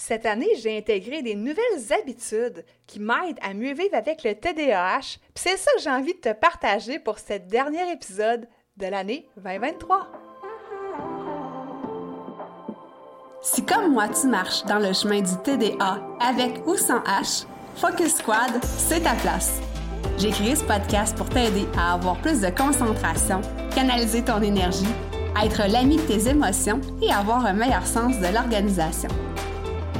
Cette année, j'ai intégré des nouvelles habitudes qui m'aident à mieux vivre avec le TDAH. Puis c'est ça que j'ai envie de te partager pour ce dernier épisode de l'année 2023. Si comme moi tu marches dans le chemin du TDA avec ou sans H, Focus Squad, c'est ta place. J'ai créé ce podcast pour t'aider à avoir plus de concentration, canaliser ton énergie, être l'ami de tes émotions et avoir un meilleur sens de l'organisation.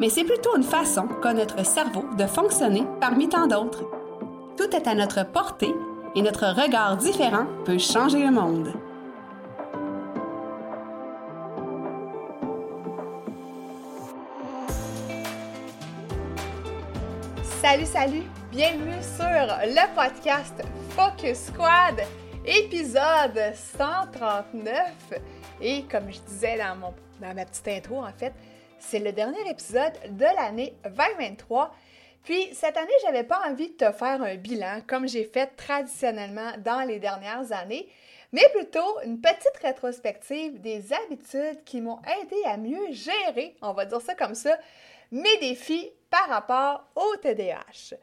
mais c'est plutôt une façon qu'a notre cerveau de fonctionner parmi tant d'autres. Tout est à notre portée et notre regard différent peut changer le monde. Salut, salut! Bienvenue sur le podcast Focus Squad, épisode 139. Et comme je disais dans, mon, dans ma petite intro, en fait, c'est le dernier épisode de l'année 2023. Puis cette année, j'avais pas envie de te faire un bilan comme j'ai fait traditionnellement dans les dernières années, mais plutôt une petite rétrospective des habitudes qui m'ont aidé à mieux gérer, on va dire ça comme ça, mes défis par rapport au TDAH.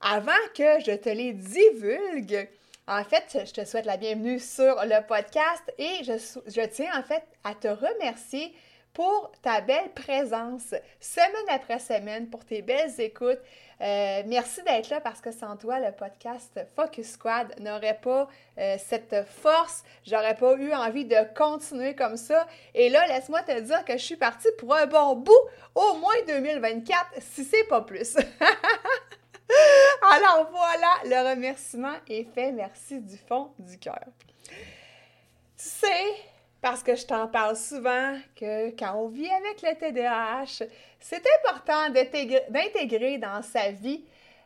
Avant que je te les divulgue, en fait, je te souhaite la bienvenue sur le podcast et je, je tiens en fait à te remercier pour ta belle présence semaine après semaine, pour tes belles écoutes. Euh, merci d'être là parce que sans toi, le podcast Focus Squad n'aurait pas euh, cette force. J'aurais pas eu envie de continuer comme ça. Et là, laisse-moi te dire que je suis partie pour un bon bout, au moins 2024, si c'est pas plus. Alors voilà, le remerciement est fait. Merci du fond du cœur. Tu sais, parce que je t'en parle souvent que quand on vit avec le TDAH, c'est important d'intégrer dans sa vie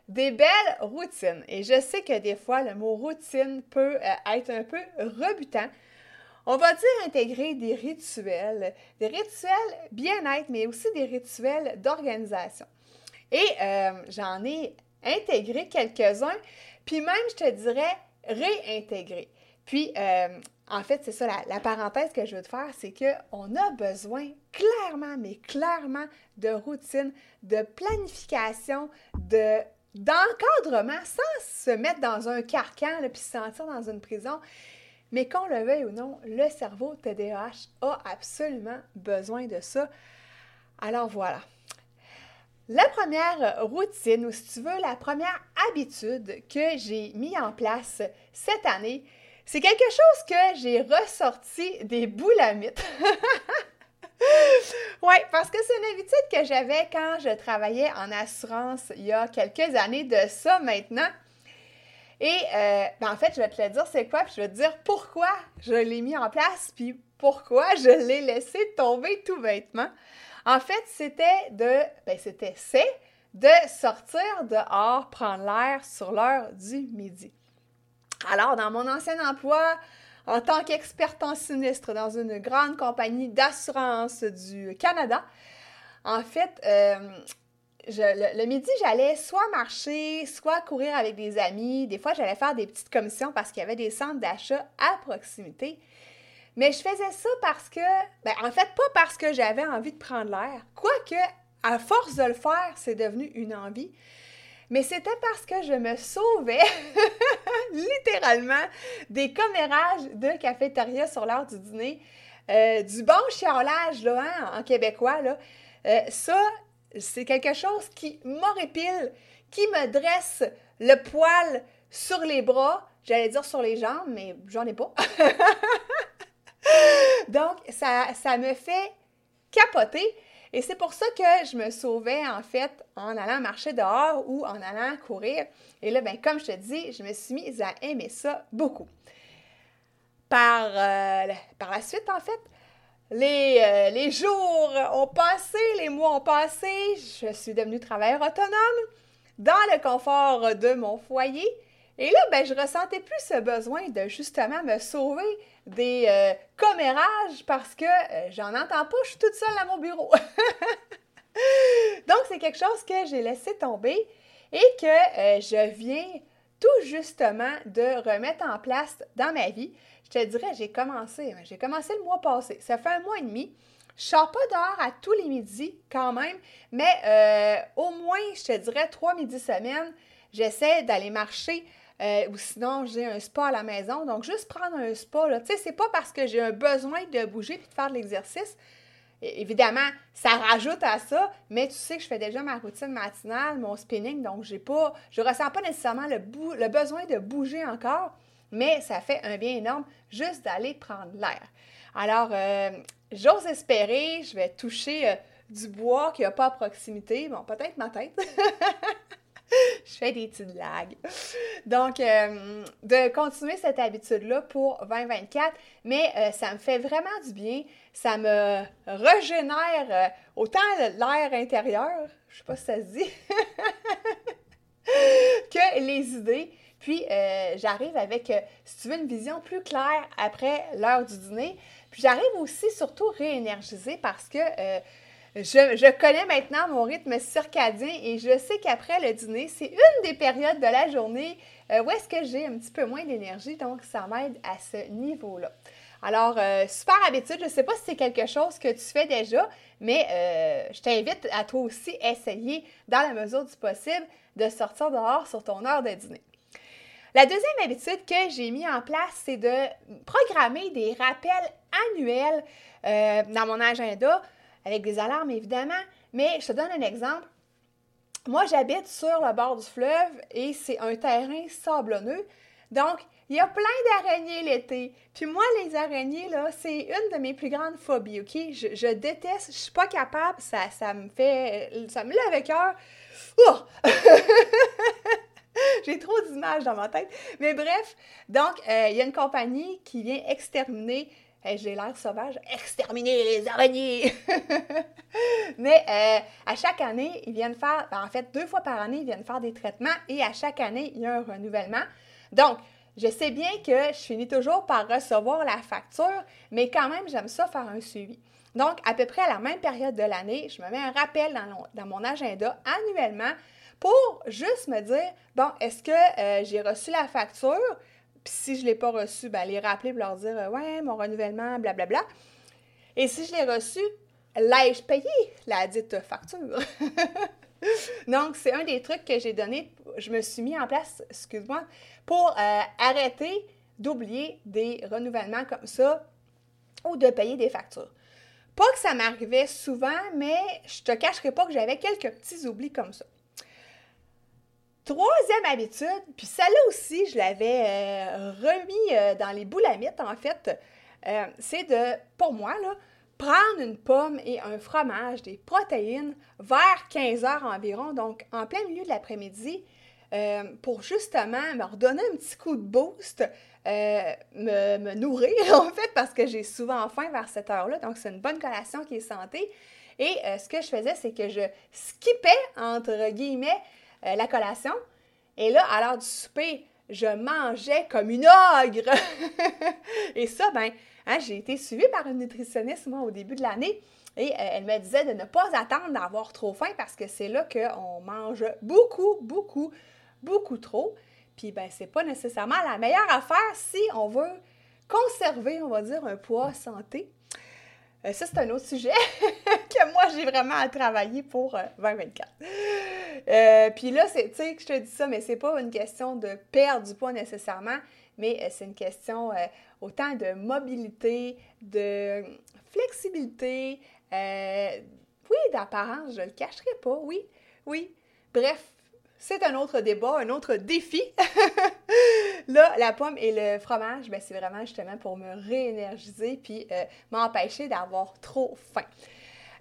des belles routines. Et je sais que des fois, le mot routine peut euh, être un peu rebutant. On va dire intégrer des rituels, des rituels bien-être, mais aussi des rituels d'organisation. Et euh, j'en ai intégré quelques-uns, puis même, je te dirais, réintégrer. Puis, euh, en fait, c'est ça, la, parenthèse que je veux te faire, c'est qu'on a besoin clairement, mais clairement, de routine, de planification, de d'encadrement sans se mettre dans un carcan puis se sentir dans une prison. Mais qu'on le veuille ou non, le cerveau TDAH a absolument besoin de ça. Alors voilà. La première routine, ou si tu veux, la première habitude que j'ai mis en place cette année, c'est quelque chose que j'ai ressorti des boulamites. oui, parce que c'est une habitude que j'avais quand je travaillais en assurance il y a quelques années de ça maintenant. Et euh, ben, en fait, je vais te le dire c'est quoi, puis je vais te dire pourquoi je l'ai mis en place, puis pourquoi je l'ai laissé tomber tout bêtement. En fait, c'était de, ben c'était, de sortir dehors, prendre l'air sur l'heure du midi. Alors, dans mon ancien emploi, en tant qu'experte en sinistre dans une grande compagnie d'assurance du Canada, en fait, euh, le, midi, j'allais soit marcher, soit courir avec des amis. Des fois, j'allais faire des petites commissions parce qu'il y avait des centres d'achat à proximité. Mais je faisais ça parce que, ben, en fait, pas parce que j'avais envie de prendre l'air. Quoique, à force de le faire, c'est devenu une envie mais c'était parce que je me sauvais littéralement des commérages de cafétéria sur l'heure du dîner, euh, du bon chiolage là, hein, en québécois. Là. Euh, ça, c'est quelque chose qui m'horripile, qui me dresse le poil sur les bras, j'allais dire sur les jambes, mais j'en ai pas. Donc, ça, ça me fait capoter. Et c'est pour ça que je me sauvais, en fait, en allant marcher dehors ou en allant courir. Et là, ben, comme je te dis, je me suis mise à aimer ça beaucoup. Par, euh, la suite, en fait, les, euh, les jours ont passé, les mois ont passé, je suis devenue travailleur autonome dans le confort de mon foyer. Et là, ben, je ressentais plus ce besoin de justement me sauver des euh, commérages parce que euh, j'en entends pas, je suis toute seule à mon bureau. Donc, c'est quelque chose que j'ai laissé tomber et que euh, je viens tout justement de remettre en place dans ma vie. Je te dirais, j'ai commencé, hein, j'ai commencé le mois passé. Ça fait un mois et demi. Je sors pas dehors à tous les midis quand même, mais au moins, je te dirais, trois midis semaine, j'essaie d'aller marcher euh, ou sinon, j'ai un spa à la maison. Donc, juste prendre un spa, là, tu sais, c'est pas parce que j'ai un besoin de bouger puis de faire de l'exercice. Évidemment, ça rajoute à ça, mais tu sais que je fais déjà ma routine matinale, mon spinning, donc j'ai pas, je ressens pas nécessairement le, le besoin de bouger encore, mais ça fait un bien énorme juste d'aller prendre l'air. Alors, euh, j'ose espérer, je vais toucher euh, du bois qui n'y a pas à proximité, bon, peut-être ma tête. je fais des petites blagues. Donc, euh, de continuer cette habitude-là pour 2024, mais euh, ça me fait vraiment du bien. Ça me régénère euh, autant l'air intérieur, je sais pas si ça se dit, que les idées. Puis, j'arrive avec, si tu veux, une vision plus claire après l'heure du dîner. Puis, j'arrive aussi surtout réénergiser parce que je, connais maintenant mon rythme circadien et je sais qu'après le dîner, c'est une des périodes de la journée euh, où est-ce que j'ai un petit peu moins d'énergie, donc ça m'aide à ce niveau-là. Alors, euh, super habitude, je ne sais pas si c'est quelque chose que tu fais déjà, mais euh, je t'invite à toi aussi essayer, dans la mesure du possible, de sortir dehors sur ton heure de dîner. La deuxième habitude que j'ai mis en place, c'est de programmer des rappels annuels dans mon agenda avec des alarmes évidemment, mais je te donne un exemple. Moi, j'habite sur le bord du fleuve et c'est un terrain sablonneux. Donc, il y a plein d'araignées l'été. Puis moi, les araignées, là, c'est une de mes plus grandes phobies, OK? Je, déteste, je suis pas capable, ça, ça me fait... ça me lève le cœur. J'ai trop d'images dans ma tête. Mais bref, donc, euh, il y a une compagnie qui vient exterminer j'ai l'air sauvage, exterminer les araignées! Mais euh, à chaque année, ils viennent faire, ben, en fait, deux fois par année, ils viennent faire des traitements et à chaque année, il y a un renouvellement. Donc, je sais bien que je finis toujours par recevoir la facture, mais quand même, j'aime ça faire un suivi. Donc, à peu près à la même période de l'année, je me mets un rappel dans, mon agenda annuellement pour juste me dire, bon, est-ce que euh, j'ai reçu la facture? Puis si je ne l'ai pas reçu, ben, les rappeler pour leur dire euh, Ouais, mon renouvellement, blablabla. Et si je l'ai reçu, l'ai-je payé? La dite facture? Donc, c'est un des trucs que j'ai donné, je me suis mis en place, excuse-moi, pour euh, arrêter d'oublier des renouvellements comme ça ou de payer des factures. Pas que ça m'arrivait souvent, mais je te cacherai pas que j'avais quelques petits oublis comme ça. Troisième habitude, puis celle-là aussi, je l'avais euh, remis euh, dans les boulamites, en fait, euh, c'est de, pour moi, là, prendre une pomme et un fromage, des protéines, vers 15 heures environ, donc en plein milieu de l'après-midi, pour justement me redonner un petit coup de boost, me, me, nourrir, en fait, parce que j'ai souvent faim vers cette heure-là, donc c'est une bonne collation qui est santé. Et ce que je faisais, c'est que je skippais, entre guillemets, euh, la collation. Et là, à l'heure du souper, je mangeais comme une ogre. et ça, ben, hein, j'ai été suivie par une nutritionniste, moi, au début de l'année. Et euh, elle me disait de ne pas attendre d'avoir trop faim parce que c'est là qu'on mange beaucoup, beaucoup, beaucoup trop. Puis, ben, c'est pas nécessairement la meilleure affaire si on veut conserver, on va dire, un poids santé. Euh, ça, c'est un autre sujet que moi, j'ai vraiment à travailler pour 2024. Euh, euh, puis là, tu sais, je te dis ça, mais c'est pas une question de perdre du poids nécessairement, mais c'est une question autant de mobilité, de flexibilité, oui, d'apparence, je le cacherai pas, oui, oui. Bref, c'est un autre débat, un autre défi. Là, la pomme et le fromage, ben, c'est vraiment justement pour me réénergiser puis euh, m'empêcher d'avoir trop faim.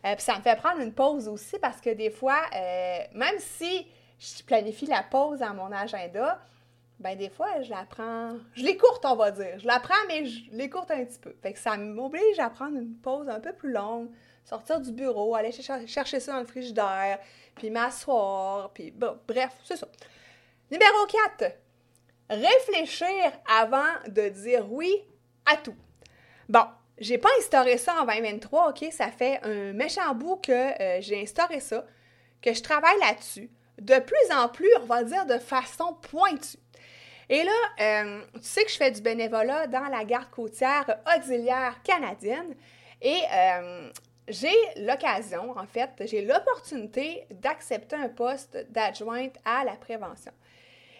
Euh, puis ça me fait prendre une pause aussi parce que des fois, euh, même si je planifie la pause dans mon agenda, ben des fois, je la prends, je l'écourte, on va dire. Je la prends, mais je l'écourte un petit peu. Fait que ça m'oblige à prendre une pause un peu plus longue, sortir du bureau, aller chercher ça dans le frigidaire, puis m'asseoir, puis bon, bref, c'est ça. Numéro 4, réfléchir avant de dire oui à tout. Bon, j'ai pas instauré ça en 2023, OK? Ça fait un méchant bout que euh, j'ai instauré ça, que je travaille là-dessus, de plus en plus, on va dire de façon pointue. Et là, euh, tu sais que je fais du bénévolat dans la garde côtière auxiliaire canadienne et euh, j'ai l'occasion, en fait, j'ai l'opportunité d'accepter un poste d'adjointe à la prévention.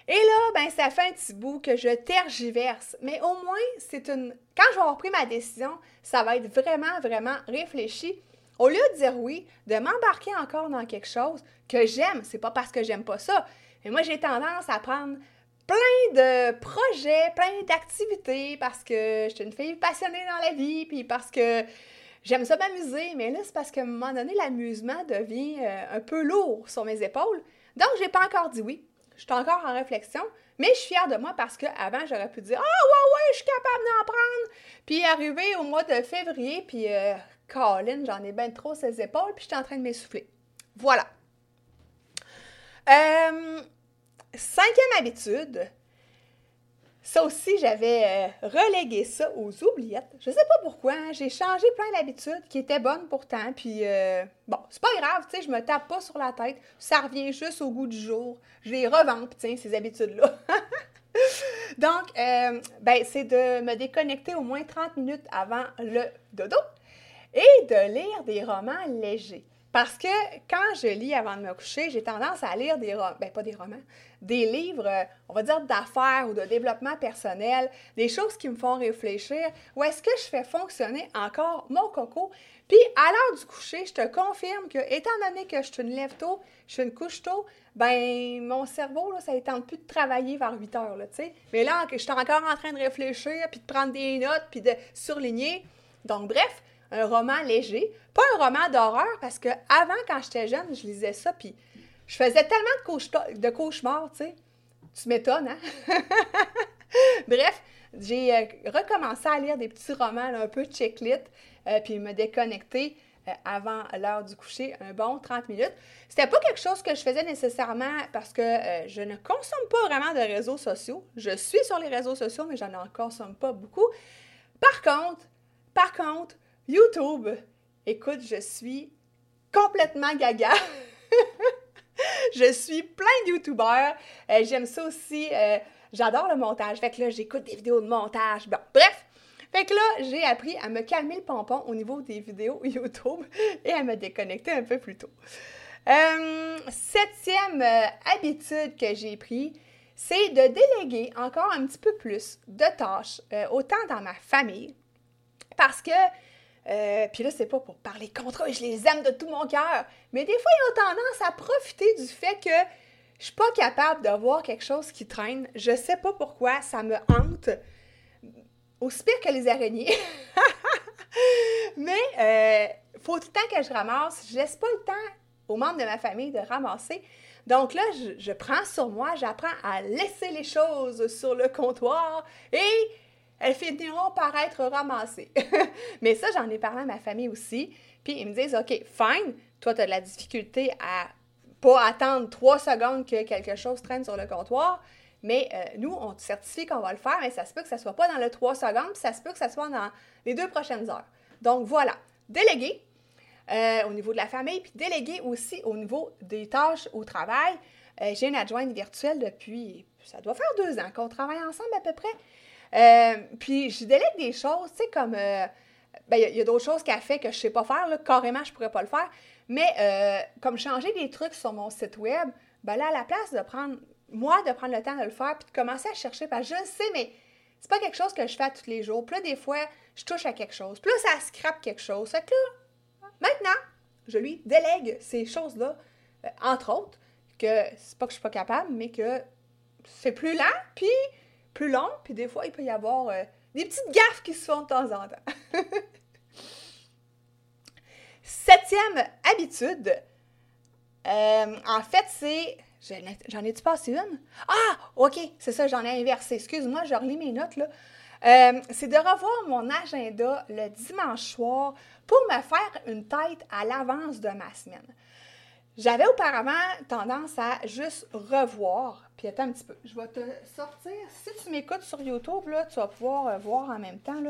Et là, ben, ça fait un petit bout que je tergiverse. Mais au moins, c'est une. Quand je vais avoir pris ma décision, ça va être vraiment, vraiment réfléchi. Au lieu de dire oui, de m'embarquer encore dans quelque chose que j'aime, c'est pas parce que j'aime pas ça. Mais moi, j'ai tendance à prendre plein de projets, plein d'activités parce que je suis une fille passionnée dans la vie, puis parce que j'aime ça m'amuser. Mais là, c'est parce qu'à un moment donné, l'amusement devient euh, un peu lourd sur mes épaules. Donc, j'ai pas encore dit oui je suis encore en réflexion, mais je suis fière de moi parce qu'avant, j'aurais pu dire Ah, ouais, ouais, je suis capable d'en prendre. Puis arriver au mois de février, puis euh, Colin, j'en ai bien trop ses épaules, puis je suis en train de m'essouffler. Voilà. Euh, cinquième habitude, ça aussi, j'avais euh, relégué ça aux oubliettes. Je sais pas pourquoi, hein, j'ai changé plein d'habitudes qui étaient bonnes pourtant, puis euh, bon, c'est pas grave, tu sais, je me tape pas sur la tête, ça revient juste au goût du jour. Je les revampe, tiens, ces habitudes-là. Donc, euh, ben, c'est de me déconnecter au moins 30 minutes avant le dodo et de lire des romans légers. Parce que quand je lis avant de me coucher, j'ai tendance à lire des romans, ben pas des romans, des livres, on va dire d'affaires ou de développement personnel, des choses qui me font réfléchir, ou est-ce que je fais fonctionner encore mon coco? Puis à l'heure du coucher, je te confirme que, étant donné que je une lève tôt, je suis une couche tôt, ben mon cerveau, là, ça ne tente plus de travailler vers 8 heures, tu sais. Mais là, je suis encore en train de réfléchir, puis de prendre des notes, puis de surligner. Donc bref, un roman léger, pas un roman d'horreur, parce que avant, quand j'étais jeune, je lisais ça, puis je faisais tellement de, cauchemars, tu sais. Tu m'étonnes, hein? Bref, j'ai euh, recommencé à lire des petits romans un peu checklit, euh, puis me déconnecter euh, avant l'heure du coucher, un bon 30 minutes. C'était pas quelque chose que je faisais nécessairement parce que je ne consomme pas vraiment de réseaux sociaux. Je suis sur les réseaux sociaux, mais je n'en consomme pas beaucoup. Par contre, par contre, YouTube, écoute, je suis complètement gaga. je suis plein de YouTubeurs. Euh, j'aime ça aussi. Euh, j'adore le montage. Fait que là, j'écoute des vidéos de montage. Bon, bref. Fait que là, j'ai appris à me calmer le pompon au niveau des vidéos YouTube et à me déconnecter un peu plus tôt. Euh, septième habitude que j'ai pris, c'est de déléguer encore un petit peu plus de tâches, autant dans ma famille, parce que euh, puis là, c'est pas pour parler contre eux, je les aime de tout mon cœur. Mais des fois, ils ont tendance à profiter du fait que je suis pas capable de voir quelque chose qui traîne. Je sais pas pourquoi, ça me hante. Aussi pire que les araignées. Mais euh, faut tout le temps que je ramasse. Je laisse pas le temps aux membres de ma famille de ramasser. Donc là, je prends sur moi, j'apprends à laisser les choses sur le comptoir et elles finiront par être ramassées. Mais ça, j'en ai parlé à ma famille aussi. Puis ils me disent, OK, fine, toi, tu as de la difficulté à pas attendre trois secondes que quelque chose traîne sur le comptoir. Mais euh, nous, on te certifie qu'on va le faire, mais ça se peut que ça soit pas dans le trois secondes, puis ça se peut que ça soit dans les deux prochaines heures. Donc voilà, déléguer euh, au niveau de la famille, puis déléguer aussi au niveau des tâches au travail. Euh, j'ai une adjointe virtuelle depuis, ça doit faire deux ans qu'on travaille ensemble à peu près. Euh, puis je délègue des choses, tu sais, comme. Euh, ben, il y a, d'autres choses qu'elle fait que je sais pas faire, là, carrément, je pourrais pas le faire. Mais euh, comme changer des trucs sur mon site web, ben là, à la place de prendre, moi, de prendre le temps de le faire, puis de commencer à chercher, parce que je sais, mais c'est pas quelque chose que je fais tous les jours. Puis là, des fois, je touche à quelque chose. Puis là, ça scrape quelque chose. Fait que là, maintenant, je lui délègue ces choses-là, entre autres, que c'est pas que je suis pas capable, mais que c'est plus lent, puis plus long, puis des fois, il peut y avoir euh, des petites gaffes qui se font de temps en temps. Septième habitude, euh, en fait, c'est J'en ai-tu passé une? Ah, OK, c'est ça, j'en ai inversé. Excuse-moi, je relis mes notes, là. Euh, c'est de revoir mon agenda le dimanche soir pour me faire une tête à l'avance de ma semaine. J'avais auparavant tendance à juste revoir. Puis attends un petit peu, je vais te sortir. Si tu m'écoutes sur YouTube, là, tu vas pouvoir euh, voir en même temps.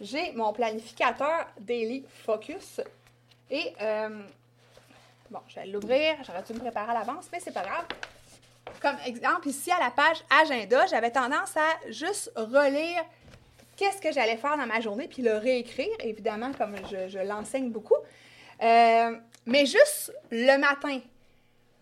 J'ai mon planificateur Daily Focus. Et euh, bon, je vais l'ouvrir. J'aurais dû me préparer à l'avance, mais c'est pas grave. Comme exemple, ici à la page agenda, j'avais tendance à juste relire qu'est-ce que j'allais faire dans ma journée, puis le réécrire, évidemment, comme je, l'enseigne beaucoup. Euh, mais juste le matin.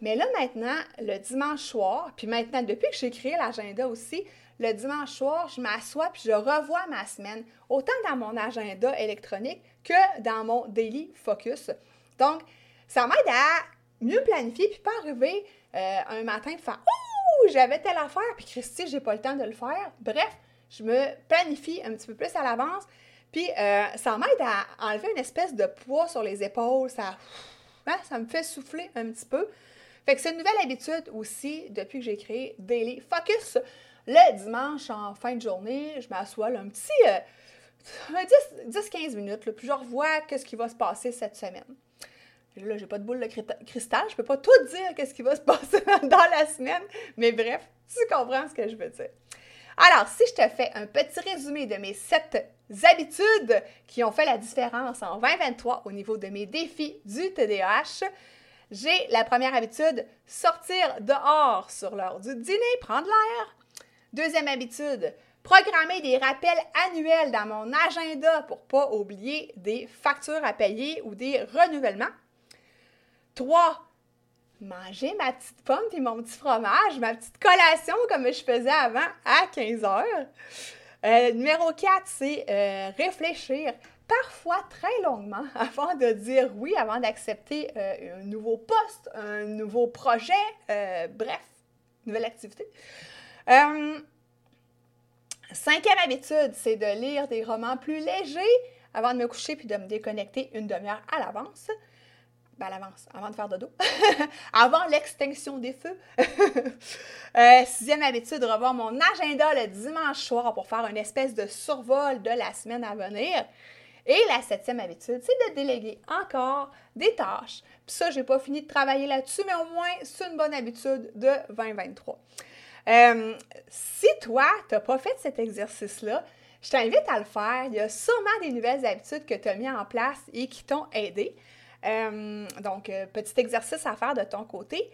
Mais là, maintenant, le dimanche soir, puis maintenant, depuis que j'ai créé l'agenda aussi, le dimanche soir, je m'assois puis je revois ma semaine, autant dans mon agenda électronique que dans mon daily focus. Donc, ça m'aide à mieux planifier puis pas arriver euh, un matin et faire Ouh, j'avais telle affaire, puis Christy, j'ai pas le temps de le faire. Bref, je me planifie un petit peu plus à l'avance. Puis euh, ça m'aide à enlever une espèce de poids sur les épaules. Ça, ça me fait souffler un petit peu. Fait que c'est une nouvelle habitude aussi depuis que j'ai créé Daily Focus. Le dimanche, en fin de journée, je m'assois un petit 10-15 euh, minutes, puis je revois qu'est-ce qui va se passer cette semaine. Là, j'ai pas de boule de cristal, je peux pas tout dire qu'est-ce qui va se passer dans la semaine, mais bref, tu comprends ce que je veux dire. Alors, si je te fais un petit résumé de mes sept habitudes qui ont fait la différence en 2023 au niveau de mes défis du TDAH, j'ai la première habitude, sortir dehors sur l'heure du dîner, prendre l'air. Deuxième habitude, programmer des rappels annuels dans mon agenda pour ne pas oublier des factures à payer ou des renouvellements. Trois, manger ma petite pomme et mon petit fromage, ma petite collation comme je faisais avant à 15 heures. Euh, numéro 4, c'est euh, réfléchir parfois très longuement avant de dire oui, avant d'accepter euh, un nouveau poste, un nouveau projet, bref, nouvelle activité. cinquième habitude, c'est de lire des romans plus légers avant de me coucher puis de me déconnecter une demi-heure à l'avance ben, à l'avance, avant de faire dodo, avant l'extinction des feux. euh, sixième habitude, revoir mon agenda le dimanche soir pour faire une espèce de survol de la semaine à venir. Et la septième habitude, c'est de déléguer encore des tâches. Puis ça, j'ai pas fini de travailler là-dessus, mais au moins, c'est une bonne habitude de 2023. Euh, si toi, tu n'as pas fait cet exercice-là, je t'invite à le faire. Il y a sûrement des nouvelles habitudes que tu as mis en place et qui t'ont aidé. Euh, donc, euh, petit exercice à faire de ton côté.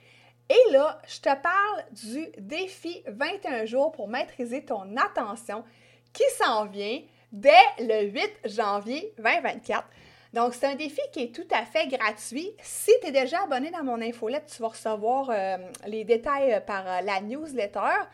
Et là, je te parle du défi 21 jours pour maîtriser ton attention qui s'en vient dès le 8 janvier 2024. Donc, c'est un défi qui est tout à fait gratuit. Si tu es déjà abonné dans mon infolette, tu vas recevoir euh, les détails par la newsletter.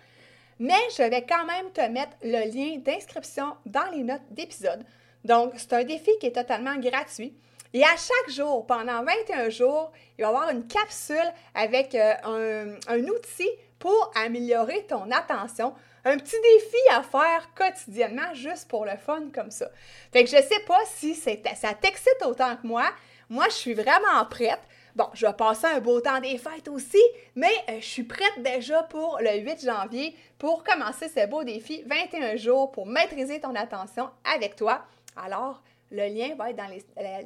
Mais je vais quand même te mettre le lien d'inscription dans les notes d'épisode. Donc, c'est un défi qui est totalement gratuit. Et à chaque jour, pendant 21 jours, il va y avoir une capsule avec euh, un, outil pour améliorer ton attention. Un petit défi à faire quotidiennement juste pour le fun comme ça. Fait que je sais pas si ça t'excite autant que moi. Moi, je suis vraiment prête. Bon, je vais passer un beau temps des fêtes aussi, mais euh, je suis prête déjà pour le 8 janvier pour commencer ce beau défi 21 jours pour maîtriser ton attention avec toi. Alors, le lien va être dans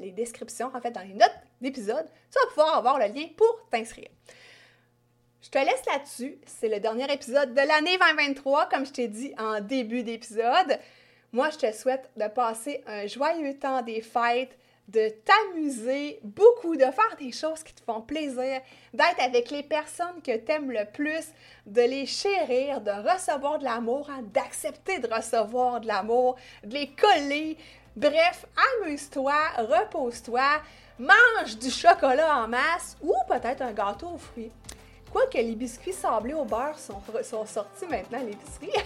les, descriptions, en fait, dans les notes d'épisode. Tu vas pouvoir avoir le lien pour t'inscrire. Je te laisse là-dessus. C'est le dernier épisode de l'année 2023, comme je t'ai dit en début d'épisode. Moi, je te souhaite de passer un joyeux temps des fêtes, de t'amuser beaucoup, de faire des choses qui te font plaisir, d'être avec les personnes que tu aimes le plus, de les chérir, de recevoir de l'amour, hein, d'accepter de recevoir de l'amour, de les coller, Bref, amuse-toi, repose-toi, mange du chocolat en masse ou peut-être un gâteau aux fruits. Quoique les biscuits sablés au beurre sont, sortis maintenant à l'épicerie.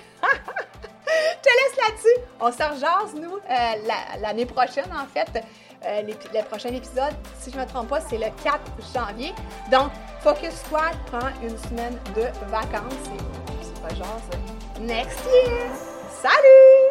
Je te laisse là-dessus. On se rejase, nous, euh, l'année prochaine, en fait. Euh, le prochain épisode, si je ne me trompe pas, c'est le 4 janvier. Donc, Focus Squad prend une semaine de vacances et c'est pas genre next year. Salut!